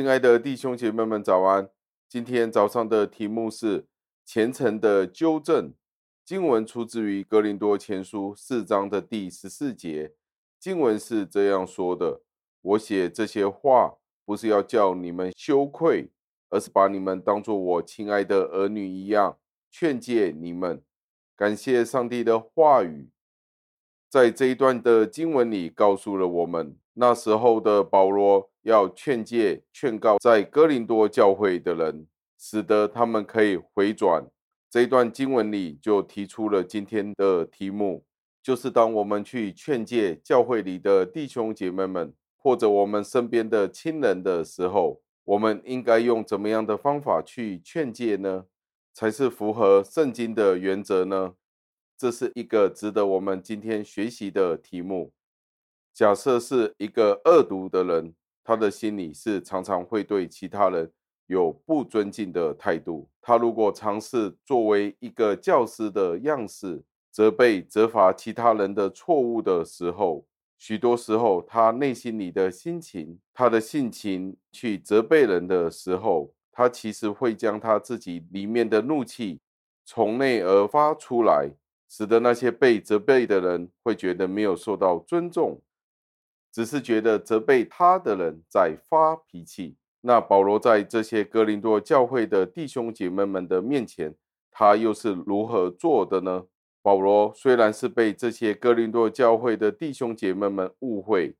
亲爱的弟兄姐妹们，早安！今天早上的题目是虔诚的纠正。经文出自于哥林多前书四章的第十四节。经文是这样说的：“我写这些话，不是要叫你们羞愧，而是把你们当作我亲爱的儿女一样，劝诫你们。”感谢上帝的话语，在这一段的经文里，告诉了我们那时候的保罗。要劝诫、劝告在哥林多教会的人，使得他们可以回转。这一段经文里就提出了今天的题目，就是当我们去劝诫教会里的弟兄姐妹们，或者我们身边的亲人的时候，我们应该用怎么样的方法去劝诫呢？才是符合圣经的原则呢？这是一个值得我们今天学习的题目。假设是一个恶毒的人。他的心里是常常会对其他人有不尊敬的态度。他如果尝试作为一个教师的样式，责备、责罚其他人的错误的时候，许多时候他内心里的心情，他的性情去责备人的时候，他其实会将他自己里面的怒气从内而发出来，使得那些被责备的人会觉得没有受到尊重。只是觉得责备他的人在发脾气。那保罗在这些哥林多教会的弟兄姐妹们的面前，他又是如何做的呢？保罗虽然是被这些哥林多教会的弟兄姐妹们误会，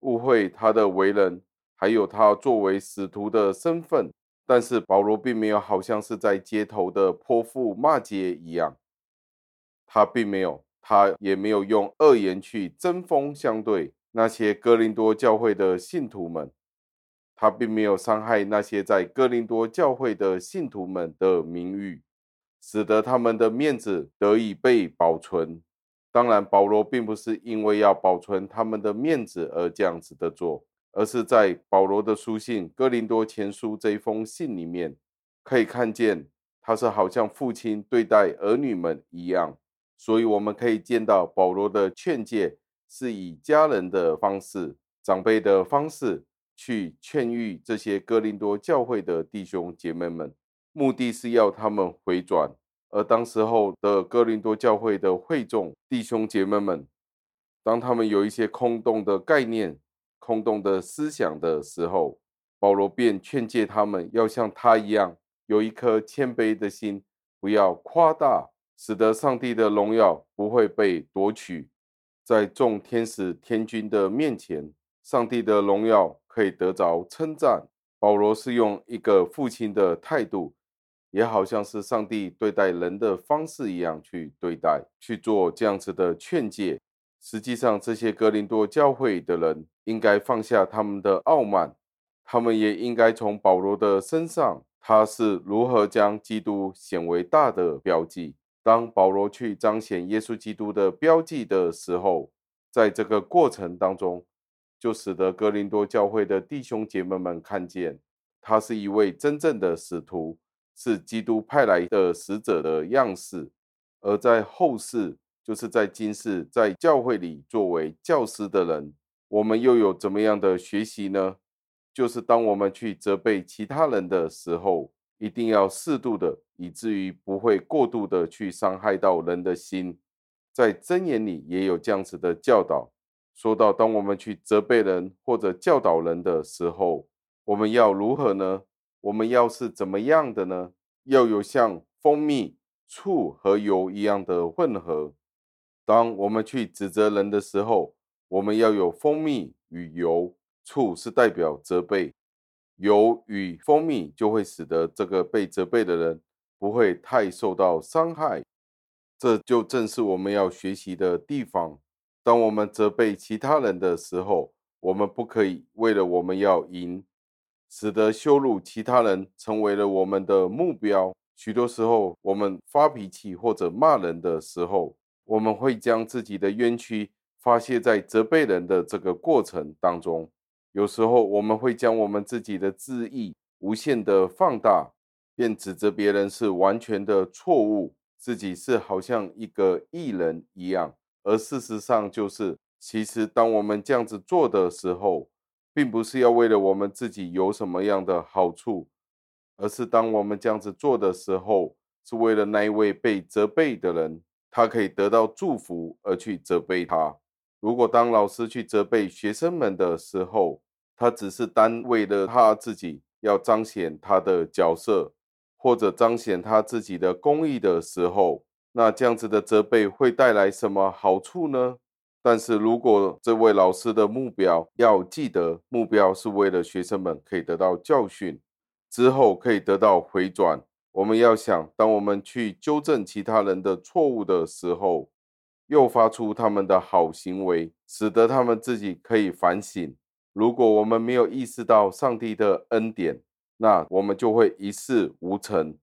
误会他的为人，还有他作为使徒的身份，但是保罗并没有好像是在街头的泼妇骂街一样，他并没有，他也没有用恶言去针锋相对。那些哥林多教会的信徒们，他并没有伤害那些在哥林多教会的信徒们的名誉，使得他们的面子得以被保存。当然，保罗并不是因为要保存他们的面子而这样子的做，而是在保罗的书信《哥林多前书》这一封信里面，可以看见他是好像父亲对待儿女们一样，所以我们可以见到保罗的劝诫。是以家人的方式、长辈的方式去劝喻这些哥林多教会的弟兄姐妹们，目的是要他们回转。而当时候的哥林多教会的会众弟兄姐妹们，当他们有一些空洞的概念、空洞的思想的时候，保罗便劝诫他们要像他一样，有一颗谦卑的心，不要夸大，使得上帝的荣耀不会被夺取。在众天使天君的面前，上帝的荣耀可以得着称赞。保罗是用一个父亲的态度，也好像是上帝对待人的方式一样去对待，去做这样子的劝诫。实际上，这些哥林多教会的人应该放下他们的傲慢，他们也应该从保罗的身上，他是如何将基督显为大的标记。当保罗去彰显耶稣基督的标记的时候，在这个过程当中，就使得哥林多教会的弟兄姐妹们看见，他是一位真正的使徒，是基督派来的使者的样式。而在后世，就是在今世，在教会里作为教师的人，我们又有怎么样的学习呢？就是当我们去责备其他人的时候，一定要适度的，以至于不会过度的去伤害到人的心。在箴言里也有这样子的教导，说到当我们去责备人或者教导人的时候，我们要如何呢？我们要是怎么样的呢？要有像蜂蜜、醋和油一样的混合。当我们去指责人的时候，我们要有蜂蜜与油，醋是代表责备。油与蜂蜜就会使得这个被责备的人不会太受到伤害，这就正是我们要学习的地方。当我们责备其他人的时候，我们不可以为了我们要赢，使得羞辱其他人成为了我们的目标。许多时候，我们发脾气或者骂人的时候，我们会将自己的冤屈发泄在责备人的这个过程当中。有时候我们会将我们自己的自意无限的放大，便指责别人是完全的错误，自己是好像一个艺人一样。而事实上就是，其实当我们这样子做的时候，并不是要为了我们自己有什么样的好处，而是当我们这样子做的时候，是为了那一位被责备的人，他可以得到祝福而去责备他。如果当老师去责备学生们的时候，他只是单为了他自己要彰显他的角色，或者彰显他自己的公义的时候，那这样子的责备会带来什么好处呢？但是如果这位老师的目标，要记得，目标是为了学生们可以得到教训，之后可以得到回转。我们要想，当我们去纠正其他人的错误的时候，诱发出他们的好行为，使得他们自己可以反省。如果我们没有意识到上帝的恩典，那我们就会一事无成。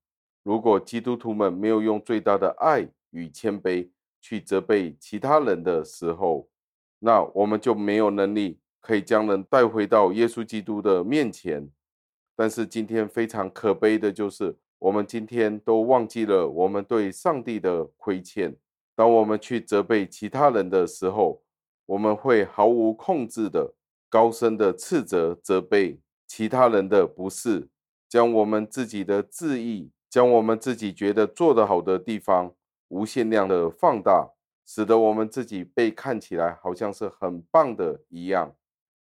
如果基督徒们没有用最大的爱与谦卑去责备其他人的时候，那我们就没有能力可以将人带回到耶稣基督的面前。但是今天非常可悲的就是，我们今天都忘记了我们对上帝的亏欠。当我们去责备其他人的时候，我们会毫无控制的高声的斥责、责备其他人的不是，将我们自己的自意，将我们自己觉得做得好的地方无限量的放大，使得我们自己被看起来好像是很棒的一样。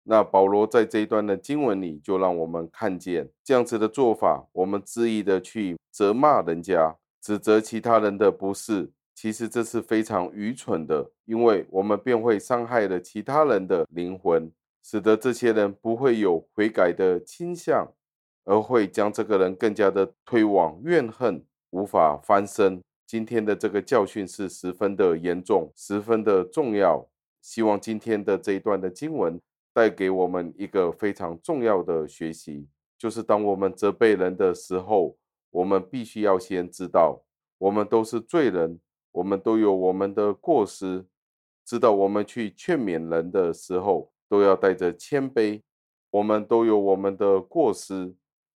那保罗在这一段的经文里，就让我们看见这样子的做法，我们恣意的去责骂人家，指责其他人的不是。其实这是非常愚蠢的，因为我们便会伤害了其他人的灵魂，使得这些人不会有悔改的倾向，而会将这个人更加的推往怨恨，无法翻身。今天的这个教训是十分的严重，十分的重要。希望今天的这一段的经文带给我们一个非常重要的学习，就是当我们责备人的时候，我们必须要先知道，我们都是罪人。我们都有我们的过失，知道我们去劝勉人的时候，都要带着谦卑。我们都有我们的过失，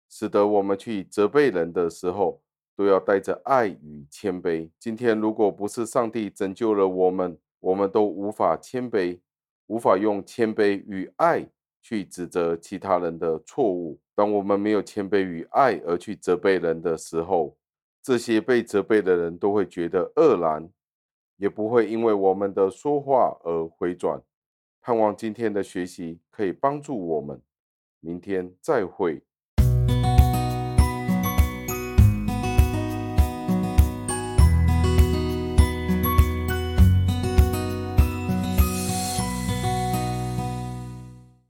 使得我们去责备人的时候，都要带着爱与谦卑。今天如果不是上帝拯救了我们，我们都无法谦卑，无法用谦卑与爱去指责其他人的错误。当我们没有谦卑与爱而去责备人的时候，这些被责备的人都会觉得愕然，也不会因为我们的说话而回转。盼望今天的学习可以帮助我们。明天再会。